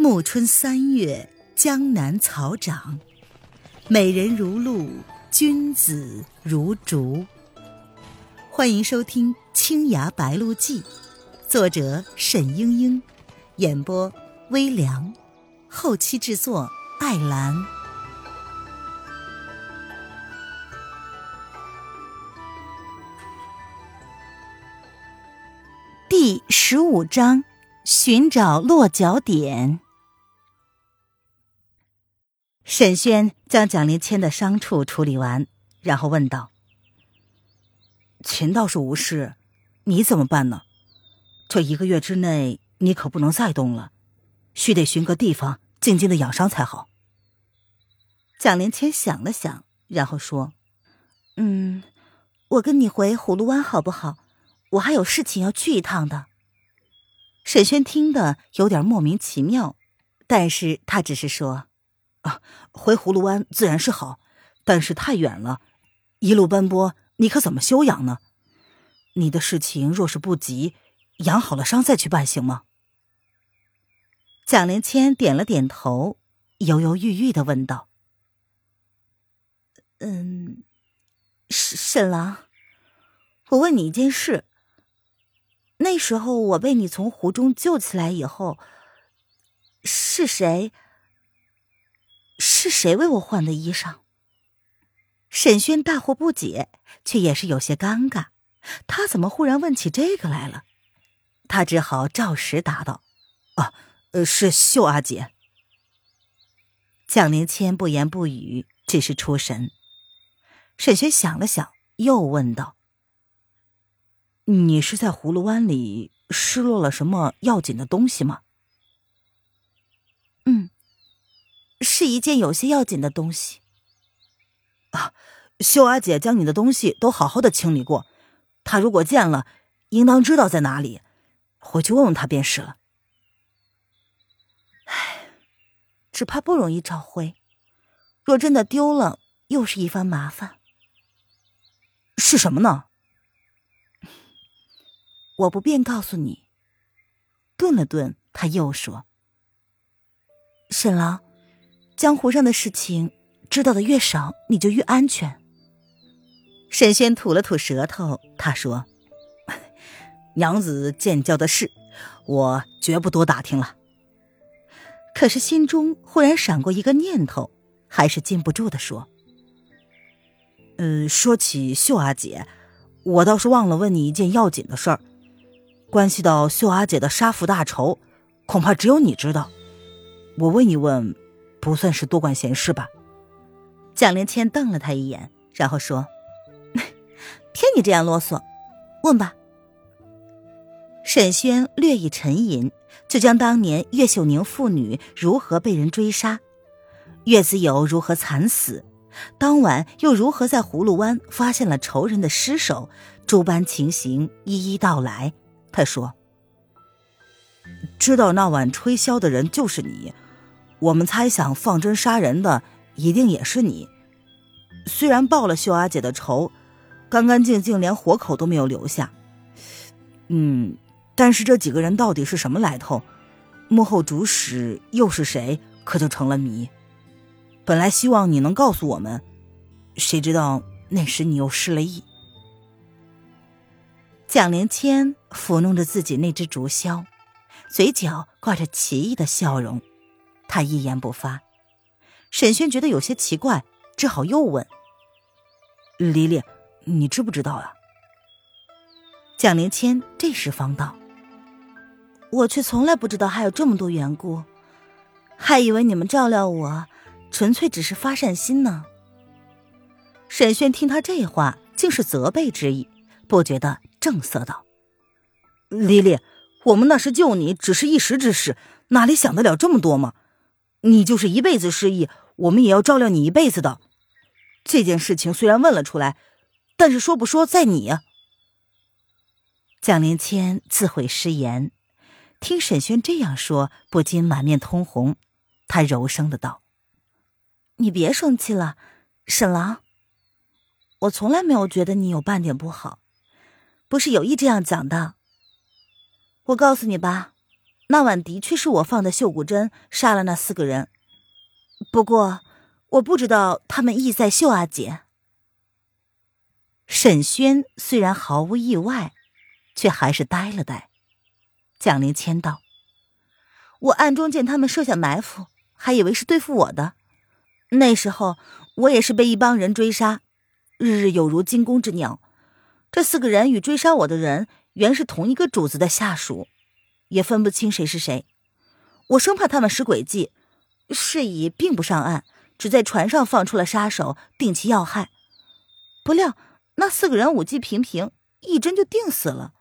暮春三月，江南草长，美人如露，君子如竹。欢迎收听《青崖白鹿记》，作者沈英英，演播微凉，后期制作艾兰。第十五章：寻找落脚点。沈轩将蒋林谦的伤处处理完，然后问道：“秦道士无事，你怎么办呢？这一个月之内，你可不能再动了，须得寻个地方静静的养伤才好。”蒋林谦想了想，然后说：“嗯，我跟你回葫芦湾好不好？我还有事情要去一趟的。”沈轩听得有点莫名其妙，但是他只是说。啊，回葫芦湾自然是好，但是太远了，一路奔波，你可怎么休养呢？你的事情若是不急，养好了伤再去办行吗？蒋灵谦点了点头，犹犹豫豫的问道：“嗯，沈沈郎，我问你一件事。那时候我被你从湖中救起来以后，是谁？”是谁为我换的衣裳？沈轩大惑不解，却也是有些尴尬。他怎么忽然问起这个来了？他只好照实答道：“啊，呃，是秀阿姐。”蒋灵谦不言不语，只是出神。沈轩想了想，又问道：“你是在葫芦湾里失落了什么要紧的东西吗？”嗯是一件有些要紧的东西。啊，秀阿姐将你的东西都好好的清理过，她如果见了，应当知道在哪里，回去问问她便是了。唉，只怕不容易找回，若真的丢了，又是一番麻烦。是什么呢？我不便告诉你。顿了顿，他又说：“沈郎。”江湖上的事情，知道的越少，你就越安全。沈轩吐了吐舌头，他说：“娘子见教的事，我绝不多打听了。”可是心中忽然闪过一个念头，还是禁不住的说：“嗯，说起秀阿姐，我倒是忘了问你一件要紧的事儿，关系到秀阿姐的杀父大仇，恐怕只有你知道。我问一问。”不算是多管闲事吧？蒋灵谦瞪了他一眼，然后说：“偏你这样啰嗦，问吧。”沈轩略一沉吟，就将当年岳秀宁父女如何被人追杀，岳子友如何惨死，当晚又如何在葫芦湾发现了仇人的尸首，诸般情形一一道来。他说：“知道那晚吹箫的人就是你。”我们猜想放针杀人的一定也是你，虽然报了秀阿姐的仇，干干净净，连活口都没有留下。嗯，但是这几个人到底是什么来头，幕后主使又是谁，可就成了谜。本来希望你能告诉我们，谁知道那时你又失了忆。蒋灵谦抚弄着自己那只竹箫，嘴角挂着奇异的笑容。他一言不发，沈轩觉得有些奇怪，只好又问：“黎黎，你知不知道啊？”蒋灵谦这时方道：“我却从来不知道还有这么多缘故，还以为你们照料我，纯粹只是发善心呢。”沈轩听他这话，竟是责备之意，不觉得正色道：“黎黎，我们那时救你只是一时之事，哪里想得了这么多吗？”你就是一辈子失忆，我们也要照料你一辈子的。这件事情虽然问了出来，但是说不说在你。蒋灵谦自悔失言，听沈轩这样说，不禁满面通红。他柔声的道：“你别生气了，沈郎，我从来没有觉得你有半点不好，不是有意这样讲的。我告诉你吧，那晚的确是我放的绣骨针杀了那四个人，不过我不知道他们意在秀阿姐。沈轩虽然毫无意外，却还是呆了呆。蒋灵谦道：“我暗中见他们设下埋伏，还以为是对付我的。那时候我也是被一帮人追杀，日日有如惊弓之鸟。这四个人与追杀我的人原是同一个主子的下属。”也分不清谁是谁，我生怕他们使诡计，是以并不上岸，只在船上放出了杀手，定其要害。不料那四个人武技平平，一针就定死了。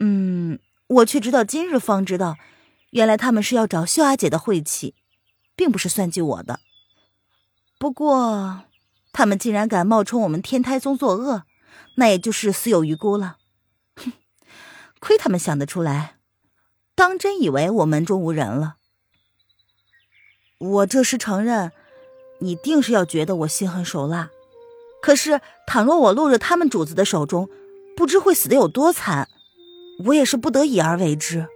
嗯，我却直到今日方知道，原来他们是要找秀阿姐的晦气，并不是算计我的。不过，他们竟然敢冒充我们天台宗作恶，那也就是死有余辜了。哼，亏他们想得出来。当真以为我门中无人了？我这时承认，你定是要觉得我心狠手辣。可是，倘若我落入他们主子的手中，不知会死的有多惨。我也是不得已而为之。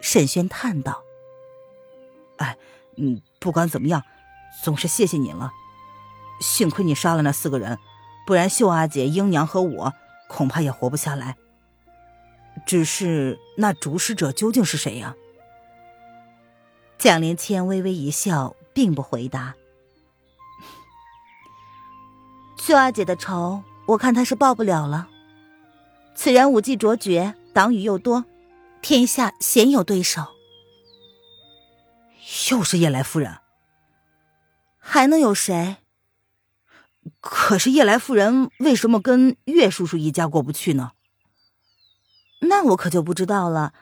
沈轩叹道：“哎，嗯，不管怎么样，总是谢谢你了。幸亏你杀了那四个人，不然秀阿姐、英娘和我恐怕也活不下来。”只是那主使者究竟是谁呀？蒋灵谦微微一笑，并不回答。秀阿姐的仇，我看她是报不了了。此人武技卓绝，党羽又多，天下鲜有对手。又是夜来夫人，还能有谁？可是夜来夫人为什么跟岳叔叔一家过不去呢？那我可就不知道了，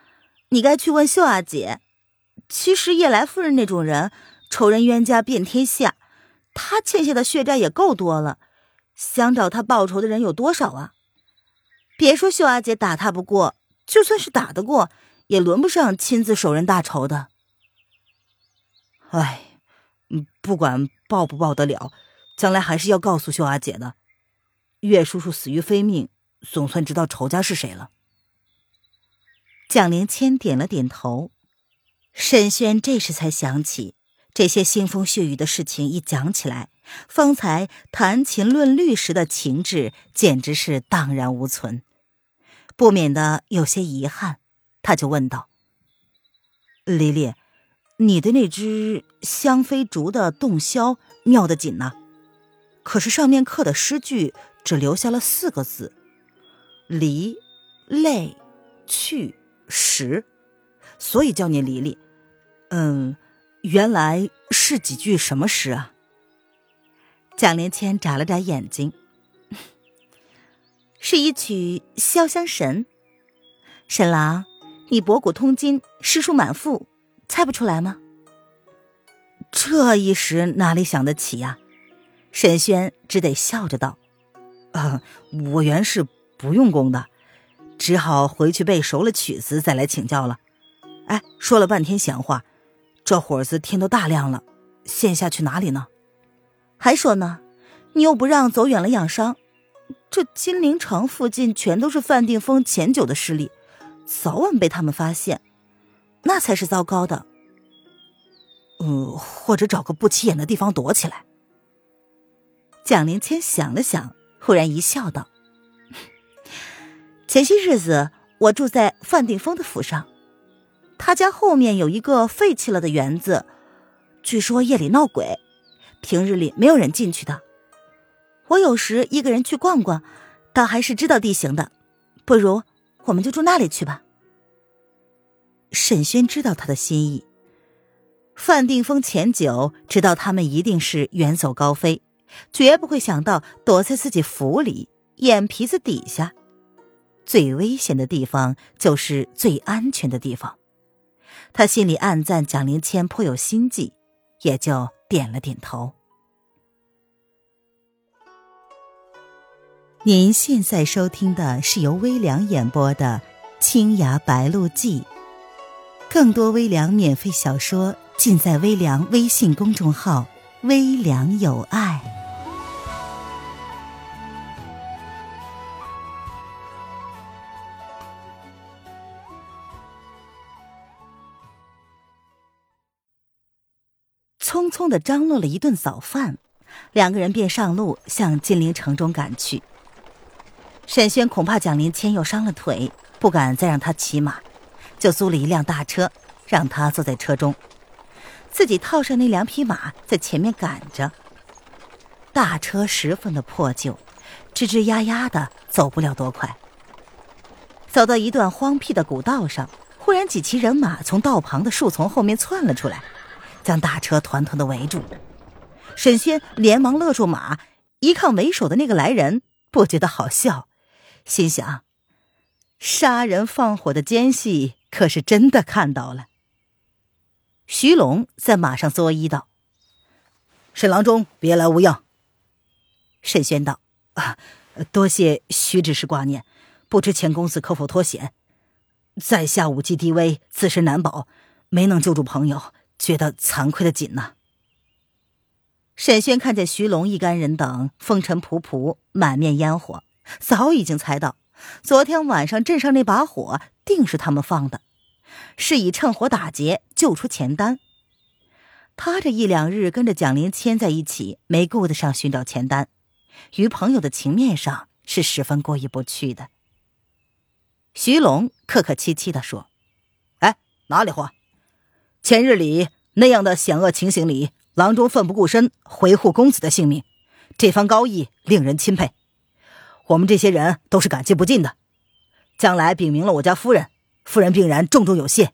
你该去问秀阿姐。其实叶来夫人那种人，仇人冤家遍天下，她欠下的血债也够多了，想找她报仇的人有多少啊？别说秀阿姐打他不过，就算是打得过，也轮不上亲自手刃大仇的。哎，不管报不报得了，将来还是要告诉秀阿姐的。岳叔叔死于非命，总算知道仇家是谁了。蒋灵谦点了点头，沈轩这时才想起，这些腥风血雨的事情一讲起来，方才谈情论律时的情致简直是荡然无存，不免的有些遗憾。他就问道：“黎黎，你的那只香妃竹的洞箫妙得紧呐，可是上面刻的诗句只留下了四个字：离、泪、去。”十，所以叫你黎黎。嗯，原来是几句什么诗啊？蒋灵谦眨了眨眼睛，是一曲《潇湘神》。沈郎，你博古通今，诗书满腹，猜不出来吗？这一时哪里想得起呀？沈轩只得笑着道：“啊，我原是不用功的。”只好回去背熟了曲子再来请教了。哎，说了半天闲话，这会子天都大亮了，现下去哪里呢？还说呢，你又不让走远了养伤。这金陵城附近全都是范定峰前九的势力，早晚被他们发现，那才是糟糕的。嗯，或者找个不起眼的地方躲起来。蒋灵谦想了想，忽然一笑，道。前些日子，我住在范定峰的府上，他家后面有一个废弃了的园子，据说夜里闹鬼，平日里没有人进去的。我有时一个人去逛逛，倒还是知道地形的。不如我们就住那里去吧。沈轩知道他的心意，范定峰前久知道他们一定是远走高飞，绝不会想到躲在自己府里眼皮子底下。最危险的地方就是最安全的地方，他心里暗赞蒋灵谦颇有心计，也就点了点头。您现在收听的是由微凉演播的《青崖白鹿记》，更多微凉免费小说尽在微凉微信公众号“微凉有爱”。匆的张罗了一顿早饭，两个人便上路向金陵城中赶去。沈轩恐怕蒋林谦又伤了腿，不敢再让他骑马，就租了一辆大车，让他坐在车中，自己套上那两匹马在前面赶着。大车十分的破旧，吱吱呀呀的，走不了多快。走到一段荒僻的古道上，忽然几骑人马从道旁的树丛后面窜了出来，将大车团团的围住。沈轩连忙勒住马，一看为首的那个来人，不觉得好笑，心想：杀人放火的奸细可是真的看到了。徐龙在马上作揖道：“沈郎中别来无恙。”沈轩道：“啊，多谢徐执事挂念，不知钱公子可否脱险？在下武技低微，自身难保，没能救助朋友，觉得惭愧的紧呐。”沈轩看见徐龙一干人等风尘仆仆，满面烟火，早已经猜到昨天晚上镇上那把火定是他们放的，是以趁火打劫救出钱丹。他这一两日跟着蒋林谦在一起，没顾得上寻找钱丹。于朋友的情面上是十分过意不去的。徐龙客客气气的说：“哎，哪里话？前日里那样的险恶情形里，郎中奋不顾身维护公子的性命，这番高义令人钦佩。我们这些人都是感激不尽的。将来禀明了我家夫人，夫人定然重重有谢。”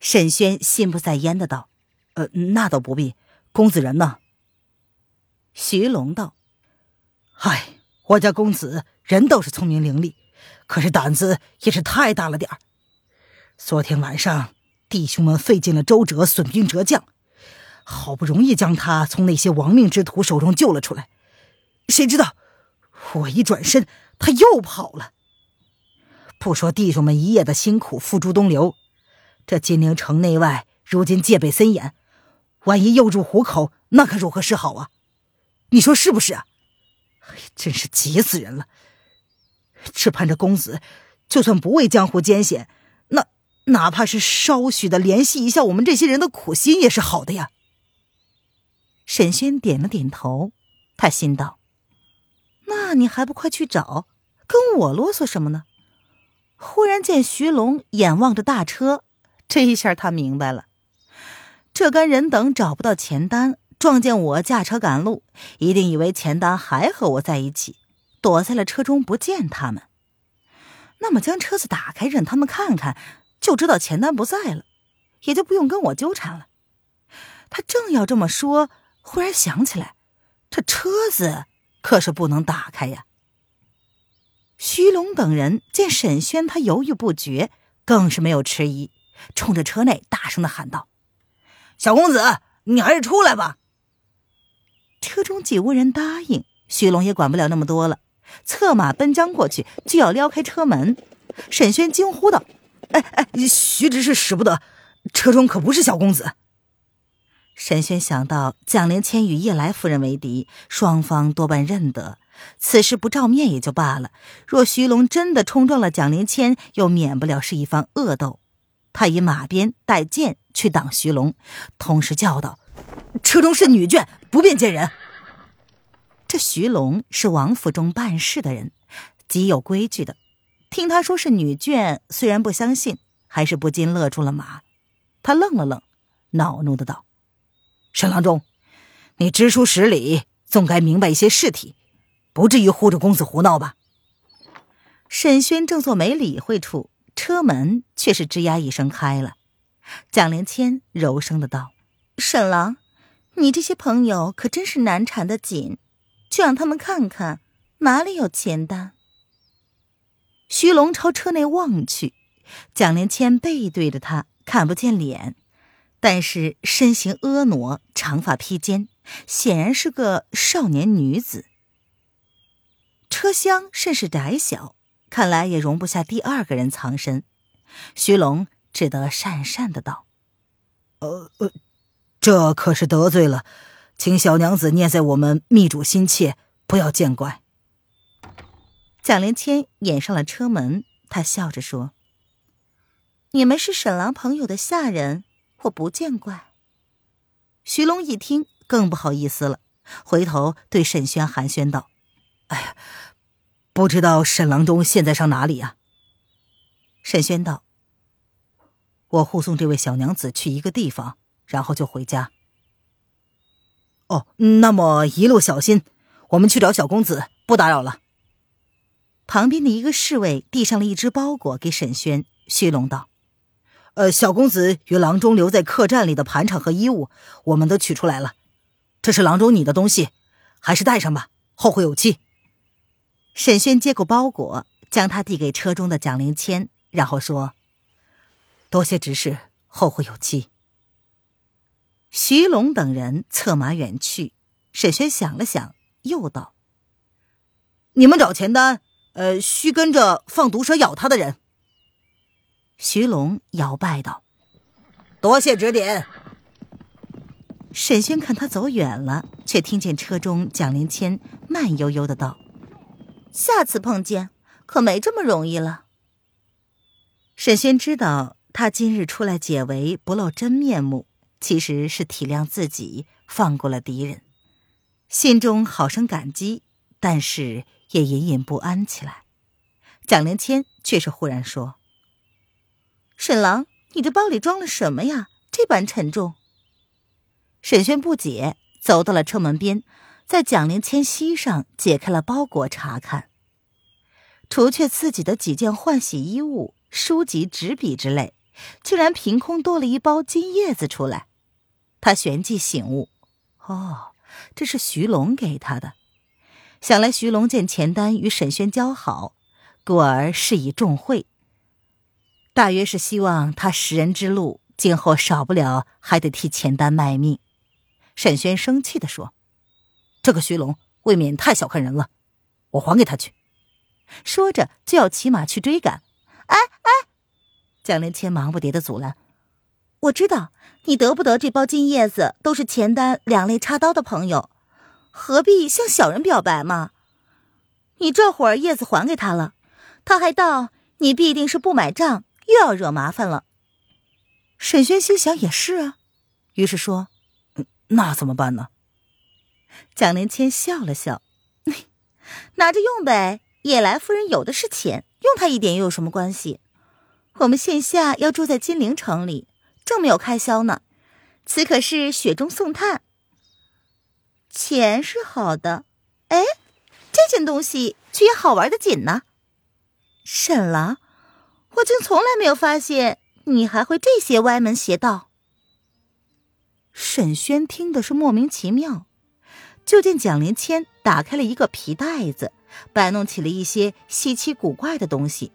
沈轩心不在焉的道：“呃，那倒不必。公子人呢？”徐龙道。嗨，我家公子人倒是聪明伶俐，可是胆子也是太大了点儿。昨天晚上，弟兄们费尽了周折，损兵折将，好不容易将他从那些亡命之徒手中救了出来，谁知道我一转身，他又跑了。不说弟兄们一夜的辛苦付诸东流，这金陵城内外如今戒备森严，万一又入虎口，那可如何是好啊？你说是不是啊？真是急死人了！只盼着公子，就算不为江湖艰险，哪怕是稍许的联系一下我们这些人的苦心，也是好的呀。沈轩点了点头，他心道：“那你还不快去找？跟我啰嗦什么呢？”忽然见徐龙眼望着大车，这一下他明白了，这干人等找不到钱丹。撞见我驾车赶路，一定以为钱丹还和我在一起，躲在了车中不见他们。那么将车子打开，让他们看看，就知道钱丹不在了，也就不用跟我纠缠了。他正要这么说，忽然想起来，这车子可是不能打开呀。徐龙等人见沈轩他犹豫不决，更是没有迟疑，冲着车内大声的喊道：“小公子，你还是出来吧。”车中几无人答应，徐龙也管不了那么多了，策马奔将过去，就要撩开车门。沈轩惊呼道：“哎哎，徐执事使不得，车中可不是小公子。”沈轩想到蒋灵谦与叶来夫人为敌，双方多半认得，此事不照面也就罢了，若徐龙真的冲撞了蒋灵谦，又免不了是一番恶斗。他以马鞭带剑去挡徐龙，同时叫道。车中是女眷，不便见人。这徐龙是王府中办事的人，极有规矩的。听他说是女眷，虽然不相信，还是不禁勒住了马。他愣了愣，恼怒的道：“沈郎中，你知书识礼，总该明白一些事体，不至于护着公子胡闹吧？”沈轩正坐没理会处，车门却是吱呀一声开了。蒋灵谦柔声的道。沈郎，你这些朋友可真是难缠的紧，就让他们看看哪里有钱的。徐龙朝车内望去，蒋连谦背对着他，看不见脸，但是身形婀娜，长发披肩，显然是个少年女子。车厢甚是窄小，看来也容不下第二个人藏身。徐龙只得讪讪的道：“呃呃。”这可是得罪了，请小娘子念在我们密主心切，不要见怪。蒋灵谦掩上了车门，他笑着说：“你们是沈郎朋友的下人，我不见怪。”徐龙一听更不好意思了，回头对沈轩寒暄道：“哎呀，不知道沈郎中现在上哪里呀？”沈轩道：“我护送这位小娘子去一个地方，然后就回家。”哦，那么一路小心，我们去找小公子，不打扰了。旁边的一个侍卫递上了一只包裹给沈轩，虚龙道：“呃，小公子与郎中留在客栈里的盘缠和衣物，我们都取出来了。这是郎中你的东西，还是带上吧，后会有期。”沈轩接过包裹，将它递给车中的蒋灵谦，然后说：“多谢指示，后会有期。”徐龙等人策马远去。沈轩想了想，又道：“你们找钱丹，呃，须跟着放毒蛇咬他的人。”徐龙摇拜道：“多谢指点。”沈轩看他走远了，却听见车中蒋灵谦慢悠悠的道：“下次碰见，可没这么容易了。”沈轩知道他今日出来解围，不露真面目。其实是体谅自己，放过了敌人，心中好生感激，但是也隐隐不安起来。蒋灵谦却是忽然说：“沈郎，你这包里装了什么呀？这般沉重。”沈轩不解，走到了车门边，在蒋灵谦膝上解开了包裹查看，除却自己的几件换洗衣物、书籍、纸笔之类，竟然凭空多了一包金叶子出来。他旋即醒悟，哦，这是徐龙给他的。想来徐龙见钱丹与沈轩交好，故而施以重贿，大约是希望他识人之路，今后少不了还得替钱丹卖命。沈轩生气的说：“这个徐龙未免太小看人了，我还给他去。”说着就要骑马去追赶。哎哎，蒋灵谦忙不迭的阻拦。我知道你得不得这包金叶子，都是钱丹两肋插刀的朋友，何必向小人表白嘛？你这会儿叶子还给他了，他还道你必定是不买账，又要惹麻烦了。沈轩心想也是啊，于是说：“那怎么办呢？”蒋灵谦笑了笑：“拿着用呗，野来夫人有的是钱，用他一点又有什么关系？我们现下要住在金陵城里。”正没有开销呢，此可是雪中送炭。钱是好的，哎，这件东西却也好玩的紧呢。沈郎，我竟从来没有发现你还会这些歪门邪道。沈轩听的是莫名其妙，就见蒋灵谦打开了一个皮袋子，摆弄起了一些稀奇古怪的东西。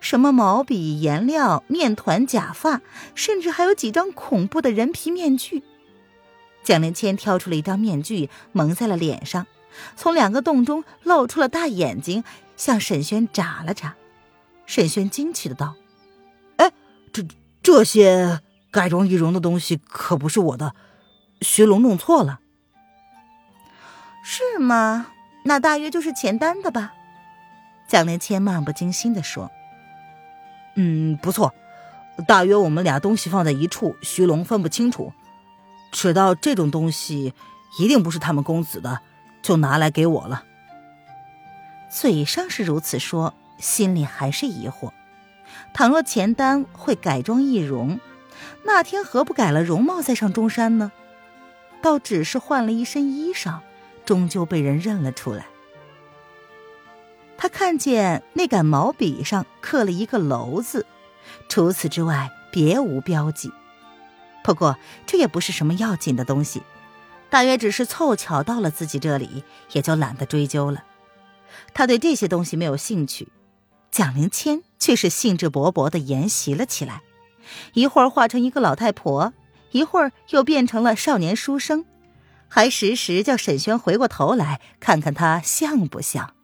什么毛笔、颜料、面团、假发，甚至还有几张恐怖的人皮面具。蒋灵谦挑出了一张面具，蒙在了脸上，从两个洞中露出了大眼睛，向沈轩眨了眨。沈轩惊奇的道：“哎，这这些改装易容的东西可不是我的，徐龙弄错了。”“是吗？那大约就是钱丹的吧？”蒋灵谦漫不经心的说。嗯，不错，大约我们俩东西放在一处，徐龙分不清楚，知道这种东西一定不是他们公子的，就拿来给我了。嘴上是如此说，心里还是疑惑。倘若钱丹会改装易容，那天何不改了容貌再上中山呢？倒只是换了一身衣裳，终究被人认了出来。他看见那杆毛笔上刻了一个“楼”字，除此之外别无标记。不过这也不是什么要紧的东西，大约只是凑巧到了自己这里，也就懒得追究了。他对这些东西没有兴趣，蒋灵谦却是兴致勃勃的研习了起来，一会儿化成一个老太婆，一会儿又变成了少年书生，还时时叫沈轩回过头来看看他像不像。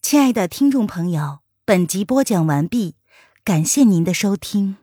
亲爱的听众朋友，本集播讲完毕，感谢您的收听。